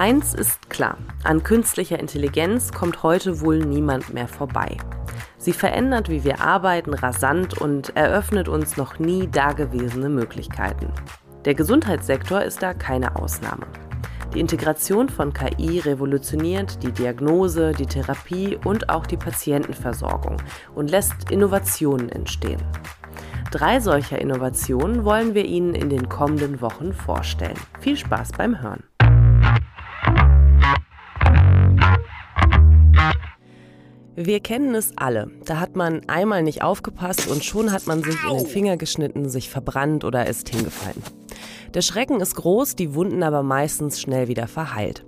Eins ist klar, an künstlicher Intelligenz kommt heute wohl niemand mehr vorbei. Sie verändert, wie wir arbeiten, rasant und eröffnet uns noch nie dagewesene Möglichkeiten. Der Gesundheitssektor ist da keine Ausnahme. Die Integration von KI revolutioniert die Diagnose, die Therapie und auch die Patientenversorgung und lässt Innovationen entstehen. Drei solcher Innovationen wollen wir Ihnen in den kommenden Wochen vorstellen. Viel Spaß beim Hören. Wir kennen es alle. Da hat man einmal nicht aufgepasst und schon hat man sich in den Finger geschnitten, sich verbrannt oder ist hingefallen. Der Schrecken ist groß, die Wunden aber meistens schnell wieder verheilt.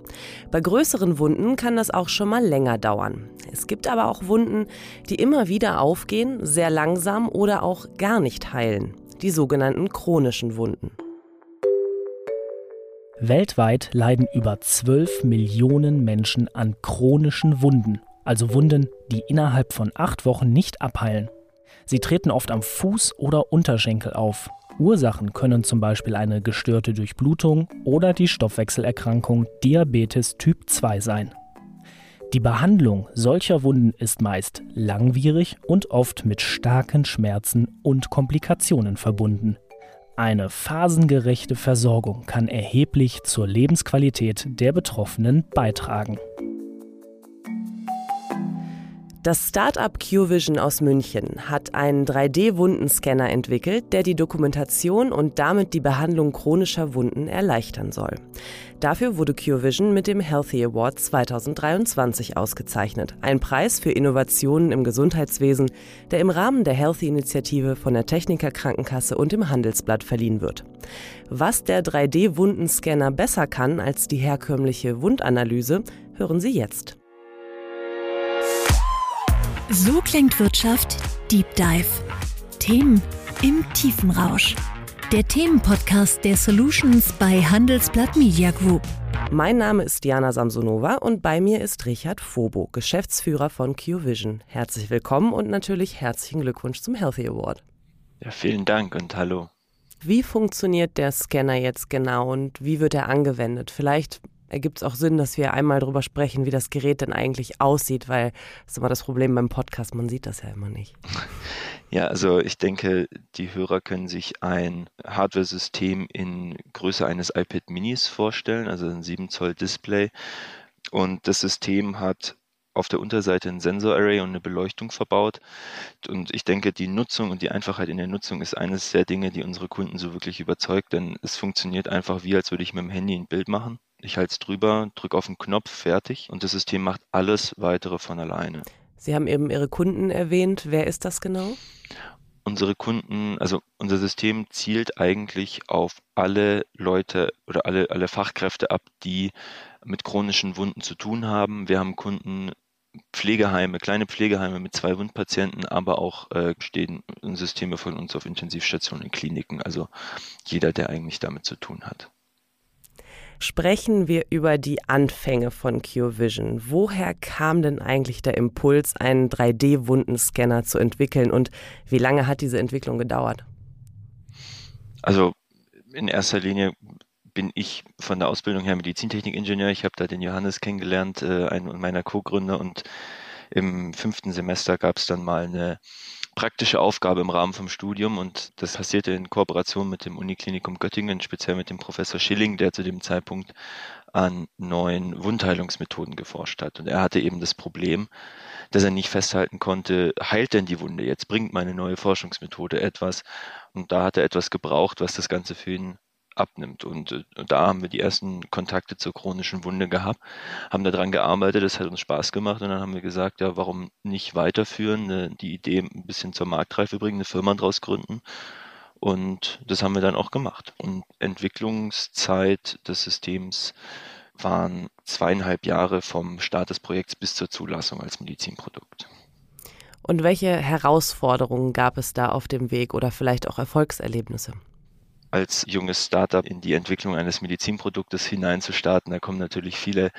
Bei größeren Wunden kann das auch schon mal länger dauern. Es gibt aber auch Wunden, die immer wieder aufgehen, sehr langsam oder auch gar nicht heilen. Die sogenannten chronischen Wunden. Weltweit leiden über 12 Millionen Menschen an chronischen Wunden also Wunden, die innerhalb von acht Wochen nicht abheilen. Sie treten oft am Fuß oder Unterschenkel auf. Ursachen können zum Beispiel eine gestörte Durchblutung oder die Stoffwechselerkrankung Diabetes Typ 2 sein. Die Behandlung solcher Wunden ist meist langwierig und oft mit starken Schmerzen und Komplikationen verbunden. Eine phasengerechte Versorgung kann erheblich zur Lebensqualität der Betroffenen beitragen. Das Startup QVision aus München hat einen 3D-Wundenscanner entwickelt, der die Dokumentation und damit die Behandlung chronischer Wunden erleichtern soll. Dafür wurde QVision mit dem Healthy Award 2023 ausgezeichnet, ein Preis für Innovationen im Gesundheitswesen, der im Rahmen der Healthy-Initiative von der Techniker Krankenkasse und dem Handelsblatt verliehen wird. Was der 3D-Wundenscanner besser kann als die herkömmliche Wundanalyse, hören Sie jetzt. So klingt Wirtschaft Deep Dive. Themen im Tiefenrausch. Der Themenpodcast der Solutions bei Handelsblatt Media Group. Mein Name ist Diana Samsonova und bei mir ist Richard Fobo, Geschäftsführer von QVision. Herzlich willkommen und natürlich herzlichen Glückwunsch zum Healthy Award. Ja, vielen Dank und hallo. Wie funktioniert der Scanner jetzt genau und wie wird er angewendet? Vielleicht ergibt es auch Sinn, dass wir einmal darüber sprechen, wie das Gerät denn eigentlich aussieht, weil das ist immer das Problem beim Podcast, man sieht das ja immer nicht. Ja, also ich denke, die Hörer können sich ein Hardware-System in Größe eines iPad Minis vorstellen, also ein 7 Zoll Display. Und das System hat auf der Unterseite ein Sensorarray und eine Beleuchtung verbaut. Und ich denke, die Nutzung und die Einfachheit in der Nutzung ist eines der Dinge, die unsere Kunden so wirklich überzeugt, denn es funktioniert einfach wie, als würde ich mit dem Handy ein Bild machen. Ich halte es drüber, drücke auf den Knopf, fertig. Und das System macht alles weitere von alleine. Sie haben eben Ihre Kunden erwähnt. Wer ist das genau? Unsere Kunden, also unser System zielt eigentlich auf alle Leute oder alle, alle Fachkräfte ab, die mit chronischen Wunden zu tun haben. Wir haben Kunden Pflegeheime, kleine Pflegeheime mit zwei Wundpatienten, aber auch äh, stehen Systeme von uns auf Intensivstationen in Kliniken. Also jeder, der eigentlich damit zu tun hat sprechen wir über die Anfänge von QVision. Woher kam denn eigentlich der Impuls, einen 3D-Wundenscanner zu entwickeln und wie lange hat diese Entwicklung gedauert? Also in erster Linie bin ich von der Ausbildung her Medizintechnikingenieur. Ich habe da den Johannes kennengelernt, äh, einen meiner Co-Gründer und im fünften Semester gab es dann mal eine praktische Aufgabe im Rahmen vom Studium und das passierte in Kooperation mit dem Uniklinikum Göttingen, speziell mit dem Professor Schilling, der zu dem Zeitpunkt an neuen Wundheilungsmethoden geforscht hat. Und er hatte eben das Problem, dass er nicht festhalten konnte, heilt denn die Wunde jetzt, bringt meine neue Forschungsmethode etwas. Und da hat er etwas gebraucht, was das Ganze für ihn abnimmt. Und äh, da haben wir die ersten Kontakte zur chronischen Wunde gehabt, haben daran gearbeitet, das hat uns Spaß gemacht und dann haben wir gesagt, ja, warum nicht weiterführen, ne, die Idee ein bisschen zur Marktreife bringen, eine Firma draus gründen. Und das haben wir dann auch gemacht. Und Entwicklungszeit des Systems waren zweieinhalb Jahre vom Start des Projekts bis zur Zulassung als Medizinprodukt. Und welche Herausforderungen gab es da auf dem Weg oder vielleicht auch Erfolgserlebnisse? Als junges Startup in die Entwicklung eines Medizinproduktes hineinzustarten. Da kommen natürlich viele,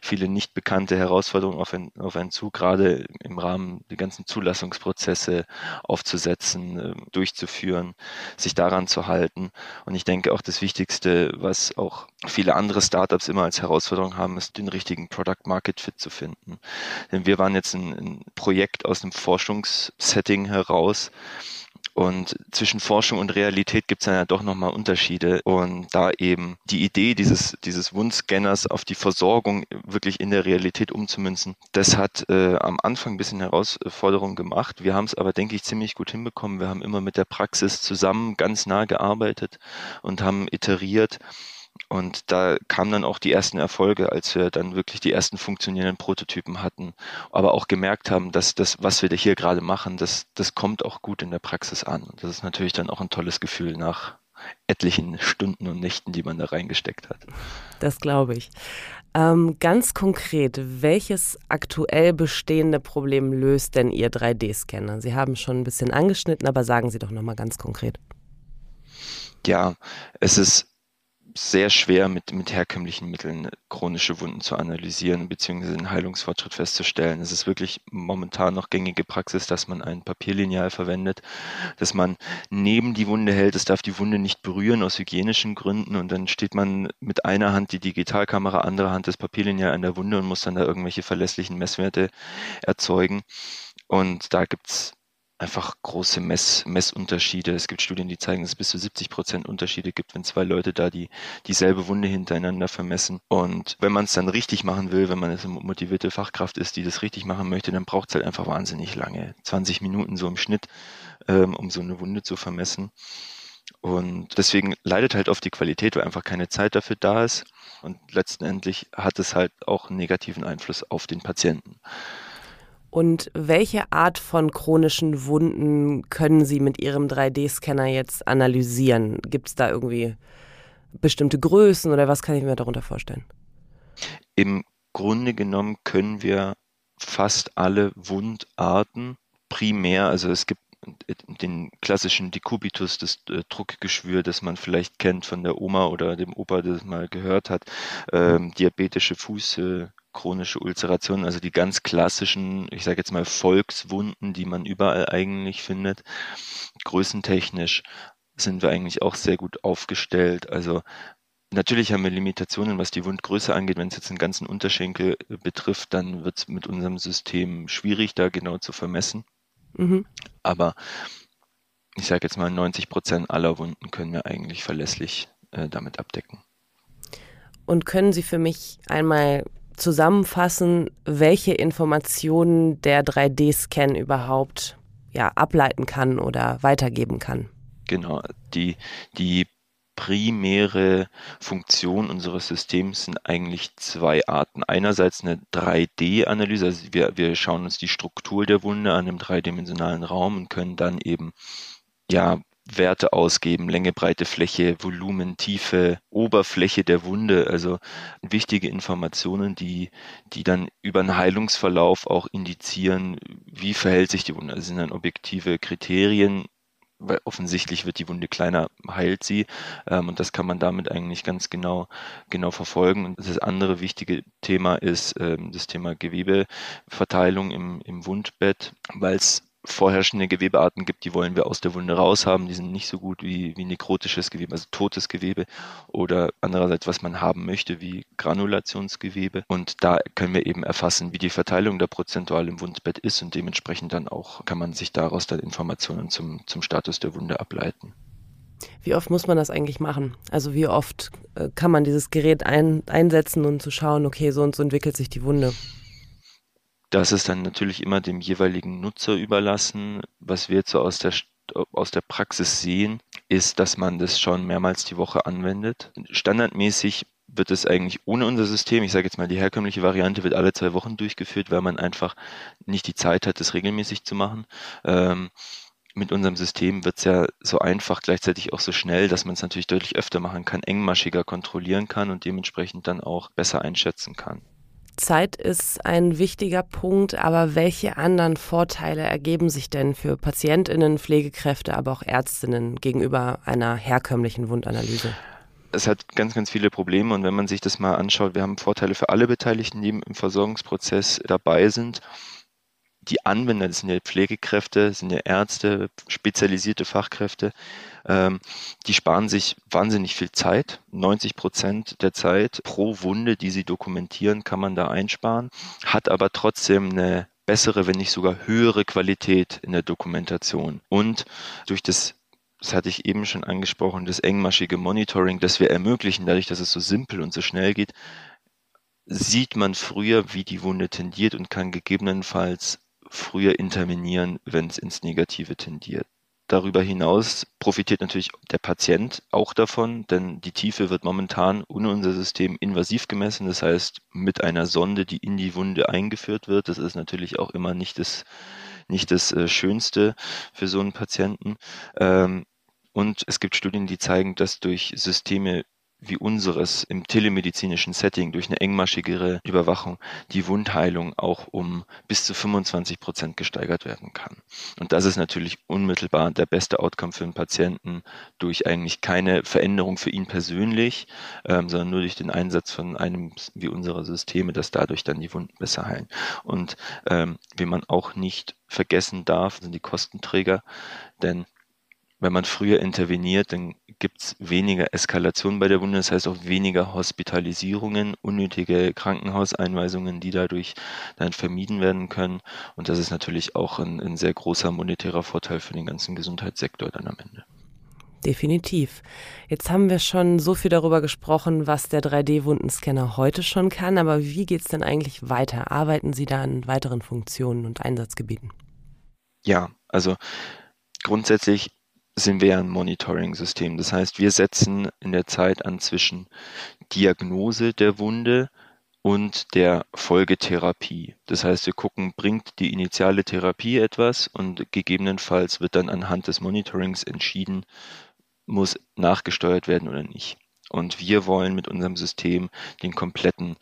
viele nicht bekannte Herausforderungen auf einen, auf einen zu, gerade im Rahmen die ganzen Zulassungsprozesse aufzusetzen, ähm, durchzuführen, sich daran zu halten. Und ich denke auch das Wichtigste, was auch viele andere Startups immer als Herausforderung haben, ist den richtigen Product Market Fit zu finden. Denn wir waren jetzt ein, ein Projekt aus einem Forschungssetting heraus, und zwischen Forschung und Realität gibt es dann ja doch nochmal Unterschiede. Und da eben die Idee dieses, dieses Wundscanners auf die Versorgung wirklich in der Realität umzumünzen, das hat äh, am Anfang ein bisschen Herausforderung gemacht. Wir haben es aber, denke ich, ziemlich gut hinbekommen. Wir haben immer mit der Praxis zusammen ganz nah gearbeitet und haben iteriert und da kamen dann auch die ersten Erfolge, als wir dann wirklich die ersten funktionierenden Prototypen hatten, aber auch gemerkt haben, dass das, was wir hier gerade machen, das, das kommt auch gut in der Praxis an. Und das ist natürlich dann auch ein tolles Gefühl nach etlichen Stunden und Nächten, die man da reingesteckt hat. Das glaube ich. Ähm, ganz konkret, welches aktuell bestehende Problem löst denn Ihr 3D-Scanner? Sie haben schon ein bisschen angeschnitten, aber sagen Sie doch nochmal ganz konkret. Ja, es ist sehr schwer mit, mit herkömmlichen Mitteln chronische Wunden zu analysieren bzw. einen Heilungsfortschritt festzustellen. Es ist wirklich momentan noch gängige Praxis, dass man ein Papierlineal verwendet, dass man neben die Wunde hält. Es darf die Wunde nicht berühren aus hygienischen Gründen und dann steht man mit einer Hand die Digitalkamera, andere Hand das Papierlineal an der Wunde und muss dann da irgendwelche verlässlichen Messwerte erzeugen. Und da gibt's einfach große Mess, Messunterschiede. Es gibt Studien, die zeigen, dass es bis zu 70 Prozent Unterschiede gibt, wenn zwei Leute da die dieselbe Wunde hintereinander vermessen. Und wenn man es dann richtig machen will, wenn man eine motivierte Fachkraft ist, die das richtig machen möchte, dann braucht es halt einfach wahnsinnig lange. 20 Minuten so im Schnitt, ähm, um so eine Wunde zu vermessen. Und deswegen leidet halt oft die Qualität, weil einfach keine Zeit dafür da ist. Und letztendlich hat es halt auch einen negativen Einfluss auf den Patienten. Und welche Art von chronischen Wunden können Sie mit Ihrem 3D-Scanner jetzt analysieren? Gibt es da irgendwie bestimmte Größen oder was kann ich mir darunter vorstellen? Im Grunde genommen können wir fast alle Wundarten primär, also es gibt den klassischen Dekubitus, das äh, Druckgeschwür, das man vielleicht kennt von der Oma oder dem Opa, das mal gehört hat, ähm, diabetische Fuß, chronische Ulceration, also die ganz klassischen, ich sage jetzt mal Volkswunden, die man überall eigentlich findet. Größentechnisch sind wir eigentlich auch sehr gut aufgestellt. Also Natürlich haben wir Limitationen, was die Wundgröße angeht. Wenn es jetzt einen ganzen Unterschenkel äh, betrifft, dann wird es mit unserem System schwierig, da genau zu vermessen. Mhm. Aber ich sage jetzt mal, 90 Prozent aller Wunden können wir eigentlich verlässlich äh, damit abdecken. Und können Sie für mich einmal zusammenfassen, welche Informationen der 3D-Scan überhaupt ja, ableiten kann oder weitergeben kann. Genau, die, die primäre Funktion unseres Systems sind eigentlich zwei Arten. Einerseits eine 3D-Analyse, also wir, wir schauen uns die Struktur der Wunde an im dreidimensionalen Raum und können dann eben ja Werte ausgeben, Länge, Breite, Fläche, Volumen, Tiefe, Oberfläche der Wunde, also wichtige Informationen, die, die dann über einen Heilungsverlauf auch indizieren, wie verhält sich die Wunde. Das sind dann objektive Kriterien, weil offensichtlich wird die Wunde kleiner, heilt sie. Ähm, und das kann man damit eigentlich ganz genau, genau verfolgen. Und das andere wichtige Thema ist ähm, das Thema Gewebeverteilung im, im Wundbett, weil es vorherrschende Gewebearten gibt, die wollen wir aus der Wunde raushaben, die sind nicht so gut wie, wie nekrotisches Gewebe, also totes Gewebe oder andererseits, was man haben möchte, wie Granulationsgewebe. Und da können wir eben erfassen, wie die Verteilung der prozentual im Wundbett ist und dementsprechend dann auch kann man sich daraus dann Informationen zum, zum Status der Wunde ableiten. Wie oft muss man das eigentlich machen? Also wie oft äh, kann man dieses Gerät ein, einsetzen und zu schauen, okay, so und so entwickelt sich die Wunde? Das ist dann natürlich immer dem jeweiligen Nutzer überlassen. Was wir jetzt so aus der, aus der Praxis sehen, ist, dass man das schon mehrmals die Woche anwendet. Standardmäßig wird es eigentlich ohne unser System, ich sage jetzt mal, die herkömmliche Variante wird alle zwei Wochen durchgeführt, weil man einfach nicht die Zeit hat, das regelmäßig zu machen. Ähm, mit unserem System wird es ja so einfach, gleichzeitig auch so schnell, dass man es natürlich deutlich öfter machen kann, engmaschiger kontrollieren kann und dementsprechend dann auch besser einschätzen kann. Zeit ist ein wichtiger Punkt, aber welche anderen Vorteile ergeben sich denn für Patientinnen, Pflegekräfte, aber auch Ärztinnen gegenüber einer herkömmlichen Wundanalyse? es hat ganz, ganz viele Probleme und wenn man sich das mal anschaut, wir haben Vorteile für alle Beteiligten, die im Versorgungsprozess dabei sind. Die Anwender, das sind ja Pflegekräfte, sind ja Ärzte, spezialisierte Fachkräfte, ähm, die sparen sich wahnsinnig viel Zeit. 90 Prozent der Zeit pro Wunde, die sie dokumentieren, kann man da einsparen, hat aber trotzdem eine bessere, wenn nicht sogar höhere Qualität in der Dokumentation. Und durch das das hatte ich eben schon angesprochen, das engmaschige Monitoring, das wir ermöglichen, dadurch, dass es so simpel und so schnell geht, sieht man früher, wie die Wunde tendiert und kann gegebenenfalls früher intervenieren, wenn es ins Negative tendiert. Darüber hinaus profitiert natürlich der Patient auch davon, denn die Tiefe wird momentan ohne unser System invasiv gemessen, das heißt mit einer Sonde, die in die Wunde eingeführt wird. Das ist natürlich auch immer nicht das, nicht das äh, Schönste für so einen Patienten. Ähm, und es gibt Studien, die zeigen, dass durch Systeme wie unseres im telemedizinischen Setting durch eine engmaschigere Überwachung die Wundheilung auch um bis zu 25 Prozent gesteigert werden kann. Und das ist natürlich unmittelbar der beste Outcome für einen Patienten durch eigentlich keine Veränderung für ihn persönlich, ähm, sondern nur durch den Einsatz von einem wie unserer Systeme, dass dadurch dann die Wunden besser heilen. Und ähm, wie man auch nicht vergessen darf, sind die Kostenträger, denn wenn man früher interveniert, dann gibt es weniger Eskalation bei der Wunde, das heißt auch weniger Hospitalisierungen, unnötige Krankenhauseinweisungen, die dadurch dann vermieden werden können. Und das ist natürlich auch ein, ein sehr großer monetärer Vorteil für den ganzen Gesundheitssektor dann am Ende. Definitiv. Jetzt haben wir schon so viel darüber gesprochen, was der 3D-Wundenscanner heute schon kann, aber wie geht es denn eigentlich weiter? Arbeiten Sie da an weiteren Funktionen und Einsatzgebieten? Ja, also grundsätzlich sind wir ein Monitoring-System. Das heißt, wir setzen in der Zeit an zwischen Diagnose der Wunde und der Folgetherapie. Das heißt, wir gucken, bringt die initiale Therapie etwas und gegebenenfalls wird dann anhand des Monitorings entschieden, muss nachgesteuert werden oder nicht. Und wir wollen mit unserem System den kompletten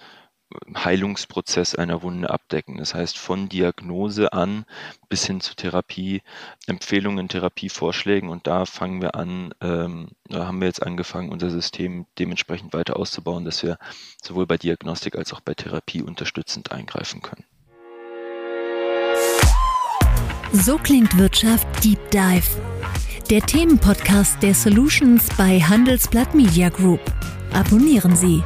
Heilungsprozess einer Wunde abdecken. Das heißt, von Diagnose an bis hin zu Therapie, Empfehlungen, Therapievorschlägen. Und da fangen wir an, ähm, da haben wir jetzt angefangen, unser System dementsprechend weiter auszubauen, dass wir sowohl bei Diagnostik als auch bei Therapie unterstützend eingreifen können. So klingt Wirtschaft Deep Dive. Der Themenpodcast der Solutions bei Handelsblatt Media Group. Abonnieren Sie.